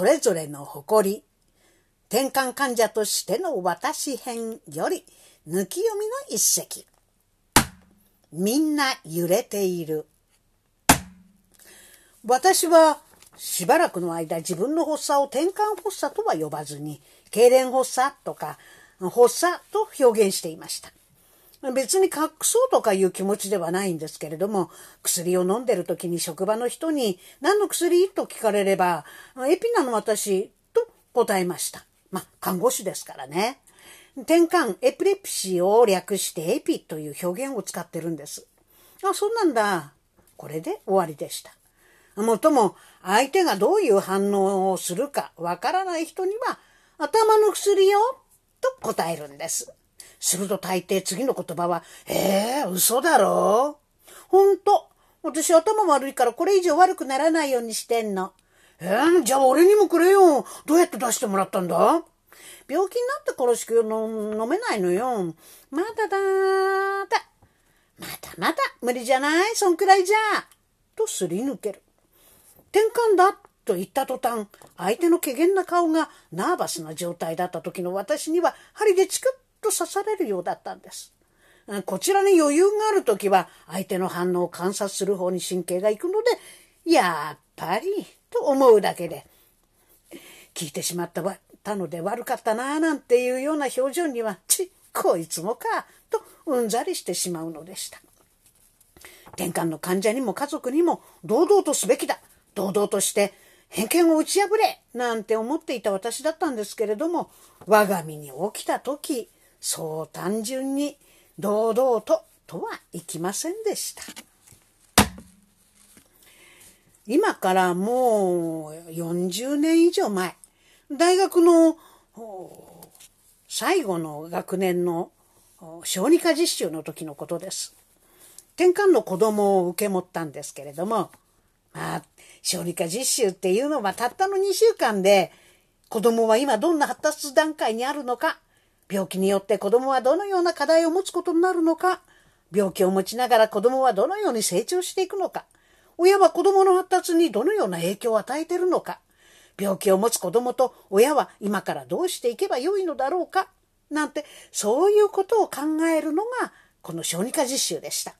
それぞれの誇り、転換患者としての私編より、抜き読みの一席。みんな揺れている。私はしばらくの間自分の発作を転換発作とは呼ばずに、痙攣発作とか発作と表現していました。別に隠そうとかいう気持ちではないんですけれども、薬を飲んでる時に職場の人に何の薬？と聞かれれば、エピなの私？と答えました。まあ、看護師ですからね。転換、エピレプシーを略してエピという表現を使ってるんです。あ、そうなんだ。これで終わりでした。もっとも、相手がどういう反応をするかわからない人には、頭の薬よと答えるんです。すると大抵次の言葉は、ええー、嘘だろ？ほんと？私頭悪いからこれ以上悪くならないようにしてんの。えー、じゃあ俺にもくれよ。どうやって出してもらったんだ？病気になってからしか飲めないのよ。まだだーだ。まだまだ無理じゃない？そんくらいじゃ。とすり抜ける。転換だと言った途端、相手の怪げな顔がナーバスな状態だった時の私には針でチクッと刺されるようだったんです。こちらに余裕がある時は相手の反応を観察する方に神経が行くので、やっぱりと思うだけで、聞いてしまったたので悪かったなあなんていうような表情には、ち、こいつもか、とうんざりしてしまうのでした。転換の患者にも家族にも堂々とすべきだ。堂々として偏見を打ち破れなんて思っていた私だったんですけれども、我が身に起きた時、そう単純に堂々ととはいきませんでした。今からもう40年以上前、大学の最後の学年の小児科実習の時のことです。転換の子供を受け持ったんですけれども、まあ、小児科実習っていうのはたったの2週間で、子供は今どんな発達段階にあるのか、病気によって子供はどのような課題を持つことになるのか、病気を持ちながら子供はどのように成長していくのか、親は子供の発達にどのような影響を与えているのか、病気を持つ子供と親は今からどうしていけばよいのだろうか、なんて、そういうことを考えるのが、この小児科実習でした。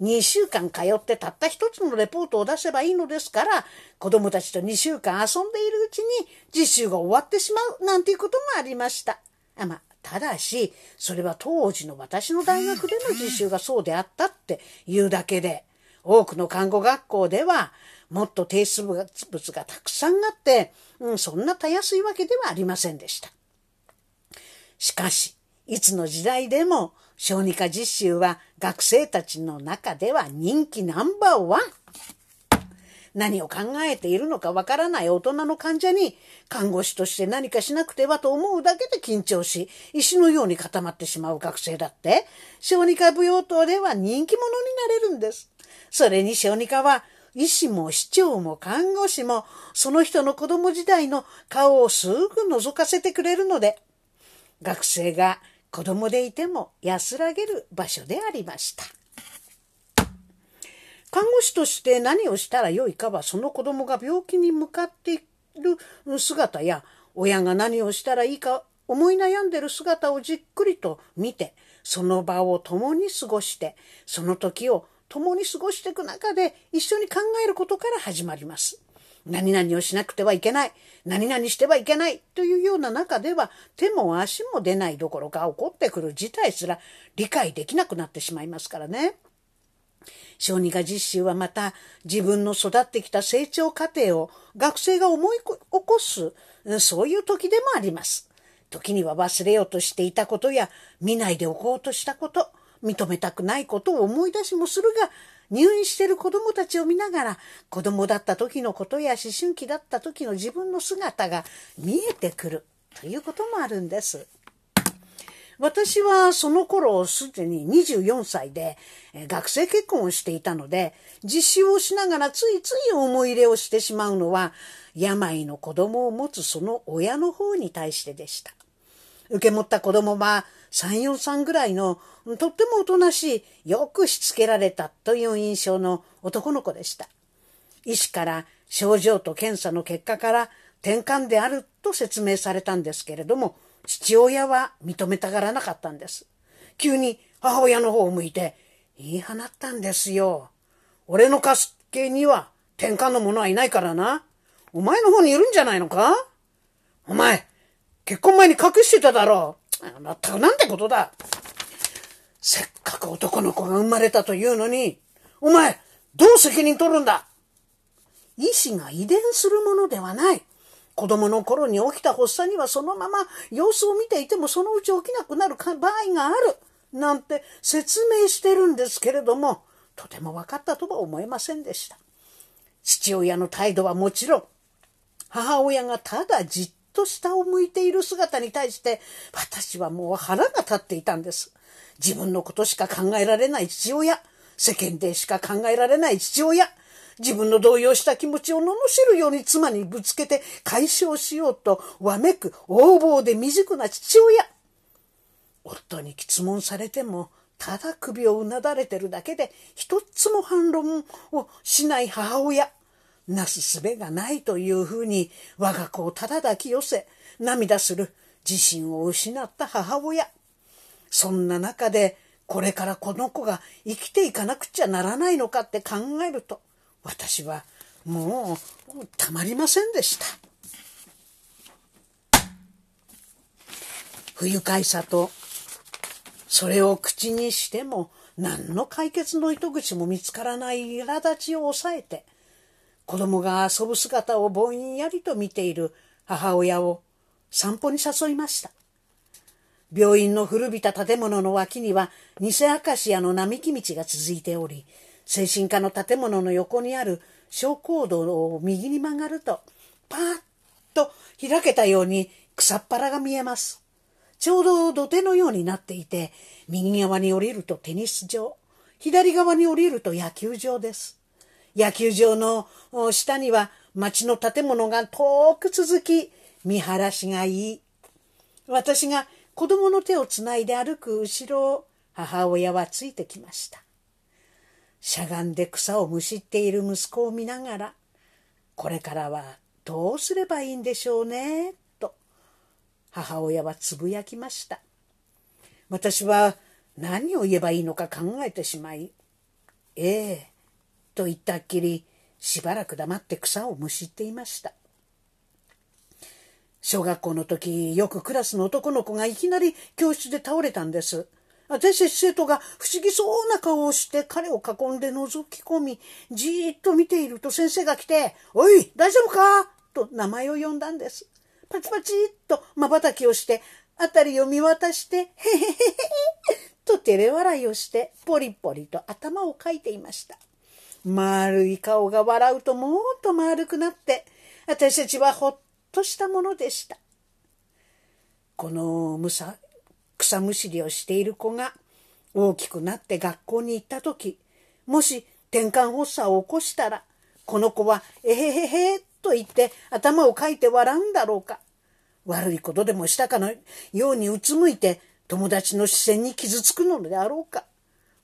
2週間通ってたった一つのレポートを出せばいいのですから、子供たちと2週間遊んでいるうちに実習が終わってしまうなんていうこともありました。あまあ、ただし、それは当時の私の大学での実習がそうであったっていうだけで、多くの看護学校では、もっと提出物がたくさんあって、うん、そんなたやすいわけではありませんでした。しかし、いつの時代でも小児科実習は学生たちの中では人気ナンバーワン。何を考えているのかわからない大人の患者に看護師として何かしなくてはと思うだけで緊張し、石のように固まってしまう学生だって、小児科舞踊棟では人気者になれるんです。それに小児科は医師も市長も看護師もその人の子供時代の顔をすぐ覗かせてくれるので、学生が子供でいても安らげる場所でありました。看護師として何をしたらよいかはその子供が病気に向かっている姿や親が何をしたらいいか思い悩んでいる姿をじっくりと見てその場を共に過ごしてその時を共に過ごしていく中で一緒に考えることから始まります。何々をしなくてはいけない。何々してはいけないというような中では手も足も出ないどころか起こってくる事態すら理解できなくなってしまいますからね。小児科実習はまた自分の育ってきた成長過程を学生が思い起こす、そういう時でもあります。時には忘れようとしていたことや見ないでおこうとしたこと、認めたくないことを思い出しもするが、入院している子供たちを見ながら子供だった時のことや思春期だった時の自分の姿が見えてくるということもあるんです。私はその頃すでに24歳で学生結婚をしていたので実習をしながらついつい思い入れをしてしまうのは病の子供を持つその親の方に対してでした。受け持った子供は3、4歳ぐらいのとってもおとなしい、よくしつけられたという印象の男の子でした。医師から症状と検査の結果から転換であると説明されたんですけれども、父親は認めたがらなかったんです。急に母親の方を向いて言い放ったんですよ。俺の家系には転換の者はいないからな。お前の方にいるんじゃないのか？お前、結婚前に隠してただろう。まったくなんてことだ。せっかく男の子が生まれたというのに、お前、どう責任取るんだ？意志が遺伝するものではない。子供の頃に起きた発作にはそのまま様子を見ていてもそのうち起きなくなる場合がある。なんて説明してるんですけれども、とても分かったとは思えませんでした。父親の態度はもちろん、母親がただじっと下を向いている姿に対して、私はもう腹が立っていたんです。自分のことしか考えられない父親、世間でしか考えられない父親、自分の動揺した気持ちを罵るように妻にぶつけて解消しようとわめく横暴で未熟な父親。夫に質問されても、ただ首をうなだれてるだけで一つも反論をしない母親。なすすべがないというふうに我が子をただ抱き寄せ、涙する自信を失った母親。そんな中で、これからこの子が生きていかなくちゃならないのかって考えると、私はもうたまりませんでした。不愉快さとそれを口にしても何の解決の糸口も見つからない苛立ちを抑えて子供が遊ぶ姿をぼんやりと見ている母親を散歩に誘いました。病院の古びた建物の脇には偽アカシアの並木道が続いており、精神科の建物の横にある小坑道を右に曲がると、パーッと開けたように草っ腹が見えます。ちょうど土手のようになっていて、右側に降りるとテニス場、左側に降りると野球場です。野球場の下には町の建物が遠く続き、見晴らしがいい。私が子供の手をつないで歩く後ろを母親はついてきました。しゃがんで草をむしっている息子を見ながら、これからはどうすればいいんでしょうねと、母親はつぶやきました。私は何を言えばいいのか考えてしまい、ええ、と言ったっきり、しばらく黙って草をむしっていました。小学校の時、よくクラスの男の子がいきなり教室で倒れたんです。私生徒が不思議そうな顔をして彼を囲んで覗き込み、じーっと見ていると先生が来て、おい、大丈夫か？と名前を呼んだんです。パチパチっと瞬きをして、辺りを見渡して、へへへへと照れ笑いをして、ポリポリと頭をかいていました。丸い顔が笑うともっと丸くなって、私たちはほっとしたものでした。このむさ草むしりをしている子が大きくなって学校に行った時、もし転換発作を起こしたら、この子は、えへへへと言って頭をかいて笑うんだろうか。悪いことでもしたかのようにうつむいて友達の視線に傷つくのであろうか。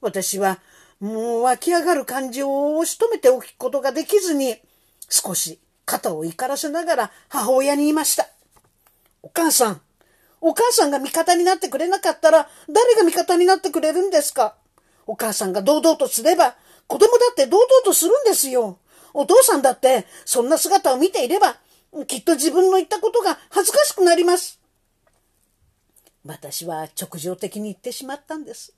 私はもう湧き上がる感情を押し止めておくことができずに少し肩を怒らせながら母親に言いました。お母さん、お母さんが味方になってくれなかったら誰が味方になってくれるんですか？お母さんが堂々とすれば子供だって堂々とするんですよ。お父さんだってそんな姿を見ていればきっと自分の言ったことが恥ずかしくなります。私は直情的に言ってしまったんです。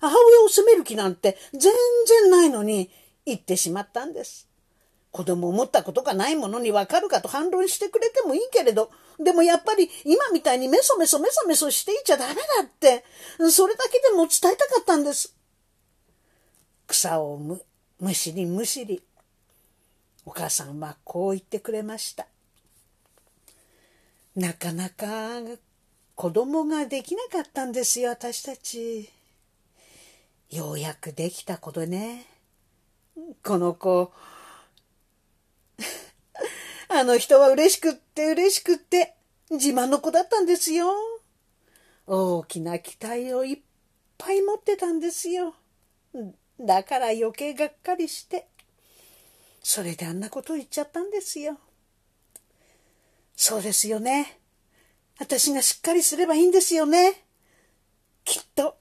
母親を責める気なんて全然ないのに言ってしまったんです。子供を持ったことがないものにわかるかと反論してくれてもいいけれど、でもやっぱり今みたいにメソメソメソメソしていちゃダメだって、それだけでも伝えたかったんです。草をむ、むしりむしり。お母さんはこう言ってくれました。なかなか子供ができなかったんですよ、私たち。ようやくできた子でね。この子、あの人は嬉しくって嬉しくって自慢の子だったんですよ。大きな期待をいっぱい持ってたんですよ。だから余計がっかりして。それであんなことを言っちゃったんですよ。そうですよね。私がしっかりすればいいんですよね。きっと。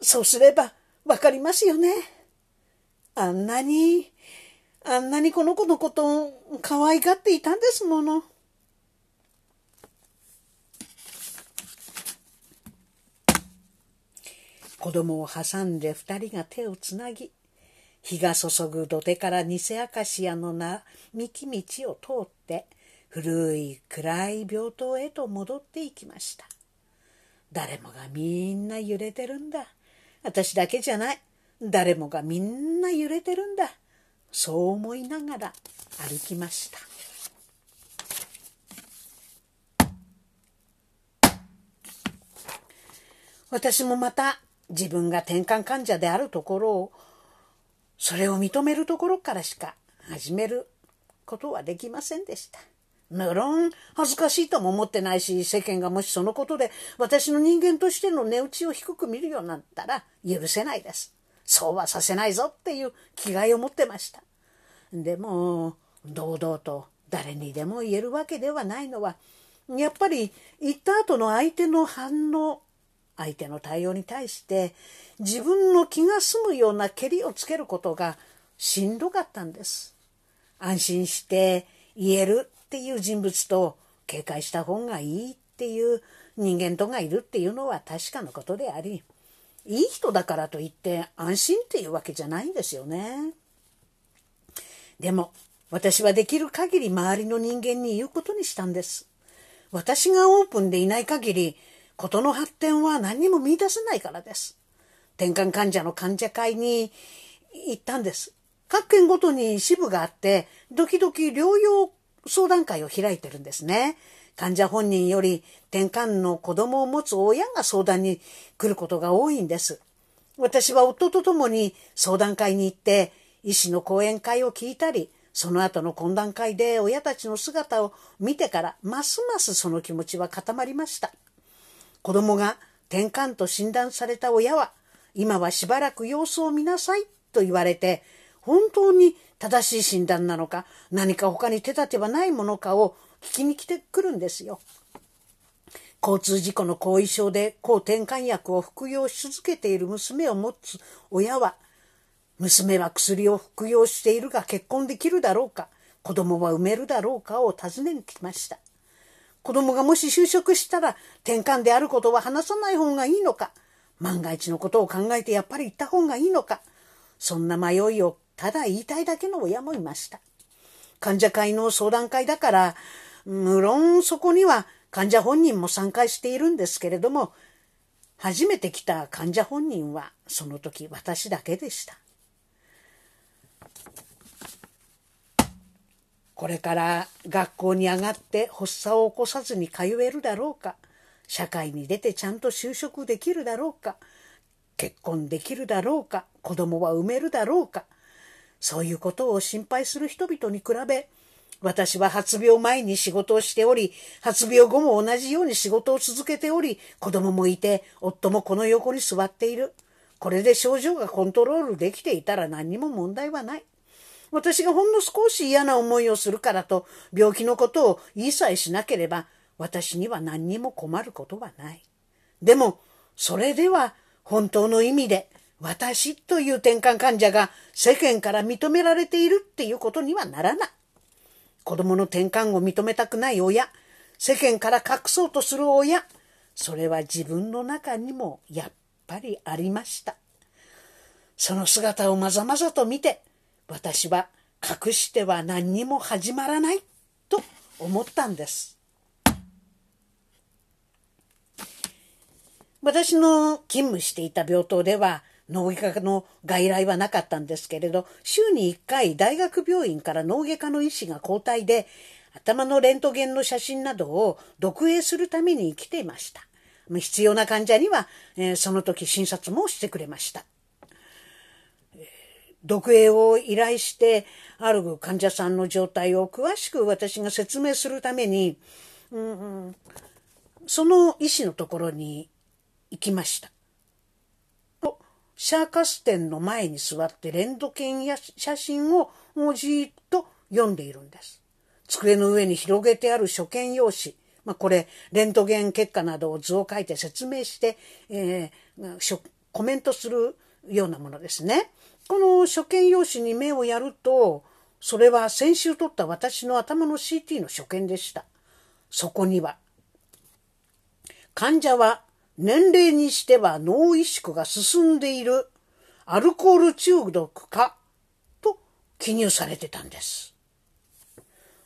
そうすればわかりますよね。あんなに、あんなにこの子のことを可愛がっていたんですもの。子供を挟んで二人が手をつなぎ、日が注ぐ土手から偽アカシアの並木道を通って、古い暗い病棟へと戻っていきました。誰もがみんな揺れてるんだ。私だけじゃない。誰もがみんな揺れてるんだ。そう思いながら歩きました。私もまた自分が転換患者であるところをそれを認めるところからしか始めることはできませんでした。無論恥ずかしいとも思ってないし世間がもしそのことで私の人間としての値打ちを低く見るようになったら許せないです。そうはさせないぞっていう気概を持ってました。でも堂々と誰にでも言えるわけではないのはやっぱり言った後の相手の反応相手の対応に対して自分の気が済むようなけりをつけることがしんどかったんです。安心して言えるっていう人物と警戒した方がいいっていう人間とがいるっていうのは確かなことでありいい人だからといって安心っていうわけじゃないんですよね。でも私はできる限り周りの人間に言うことにしたんです。私がオープンでいない限り事の発展は何にも見出せないからです。転換患者の患者会に行ったんです。各県ごとに支部があって、時々療養相談会を開いてるんですね。患者本人より転換の子供を持つ親が相談に来ることが多いんです。私は夫と共に相談会に行って、医師の講演会を聞いたり、その後の懇談会で親たちの姿を見てから、ますますその気持ちは固まりました。子供が転換と診断された親は、今はしばらく様子を見なさいと言われて、本当に正しい診断なのか、何か他に手立てはないものかを聞きに来てくるんですよ。交通事故の後遺症で抗転換薬を服用し続けている娘を持つ親は、娘は薬を服用しているが結婚できるだろうか、子供は産めるだろうかを尋ねに来ました。子供がもし就職したら転換であることは話さない方がいいのか万が一のことを考えてやっぱり言った方がいいのかそんな迷いをただ言いたいだけの親もいました。患者会の相談会だから、無論そこには患者本人も参加しているんですけれども、初めて来た患者本人はその時私だけでした。これから学校に上がって発作を起こさずに通えるだろうか社会に出てちゃんと就職できるだろうか結婚できるだろうか子供は産めるだろうかそういうことを心配する人々に比べ私は発病前に仕事をしており、発病後も同じように仕事を続けており、子供もいて、夫もこの横に座っている。これで症状がコントロールできていたら何にも問題はない。私がほんの少し嫌な思いをするからと病気のことを言いさえしなければ私には何にも困ることはない。でもそれでは本当の意味で私という転換患者が世間から認められているっていうことにはならない。子供の転換を認めたくない親、世間から隠そうとする親、それは自分の中にもやっぱりありました。その姿をまざまざと見て、私は隠しては何にも始まらないと思ったんです。私の勤務していた病棟では脳外科の外来はなかったんですけれど、週に1回大学病院から脳外科の医師が交代で、頭のレントゲンの写真などを読影するために来ていました。必要な患者には、えー、その時診察もしてくれました。読影を依頼して、ある患者さんの状態を詳しく私が説明するために、うんうん、その医師のところに行きました。シャーカス店の前に座ってレントゲンや写真をもうじーっと読んでいるんです。机の上に広げてある書見用紙。まあ、これ、レントゲン結果などを図を書いて説明して、えー、コメントするようなものですね。この書見用紙に目をやると、それは先週撮った私の頭の CT の所見でした。そこには、患者は年齢にしては脳萎縮が進んでいるアルコール中毒か？と記入されてたんです。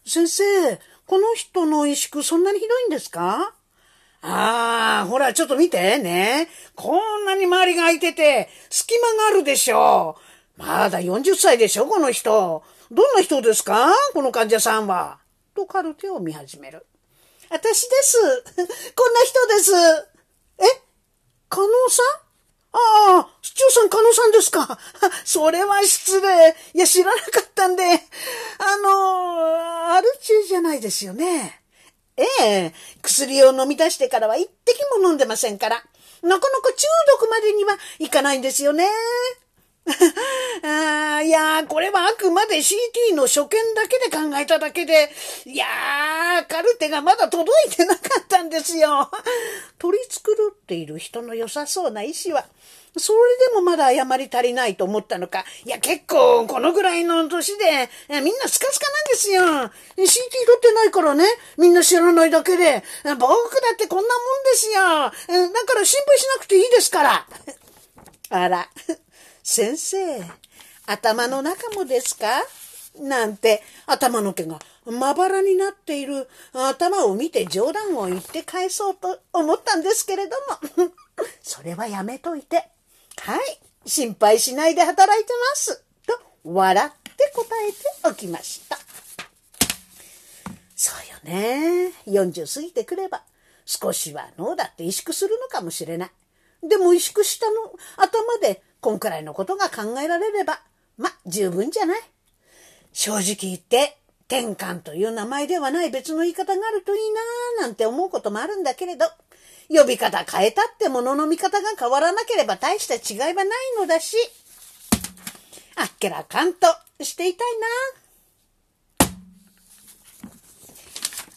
先生、この人の萎縮そんなにひどいんですか？ああ、ほら、ちょっと見てね。こんなに周りが空いてて、隙間があるでしょう。まだ40歳でしょ、この人。どんな人ですか？この患者さんは。とカルテを見始める。私です。こんな人です。え？加納さん？ああ、市長さん、加納さんですか？それは失礼。いや、知らなかったんで。あの、アル中じゃないですよね。ええ、薬を飲み出してからは一滴も飲んでませんから。なかなか中毒までにはいかないんですよね。あいやこれはあくまで CT の所見だけで考えただけで、いやー、カルテがまだ届いてなかったんですよ。取り繕っている人の良さそうな意志は、それでもまだ謝り足りないと思ったのか、いや結構このぐらいの年で、みんなスカスカなんですよ。CT 取ってないからね、みんな知らないだけで、僕だってこんなもんですよ。だから心配しなくていいですから。あら。先生、頭の中もですか？なんて頭の毛がまばらになっている頭を見て冗談を言って返そうと思ったんですけれども、それはやめといて、はい、心配しないで働いてます。と笑って答えておきました。そうよね。40過ぎてくれば少しは脳だって萎縮するのかもしれない。でも萎縮したの頭でこんくらいのことが考えられれば、ま、十分じゃない。正直言って、転換という名前ではない別の言い方があるといいなぁなんて思うこともあるんだけれど、呼び方変えたってものの見方が変わらなければ大した違いはないのだし、あっけらかんとしていたいな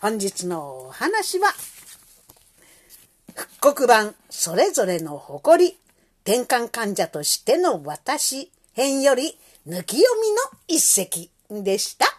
本日のお話は、復刻版それぞれの誇り転換患者としての私編より抜き読みの一席でした。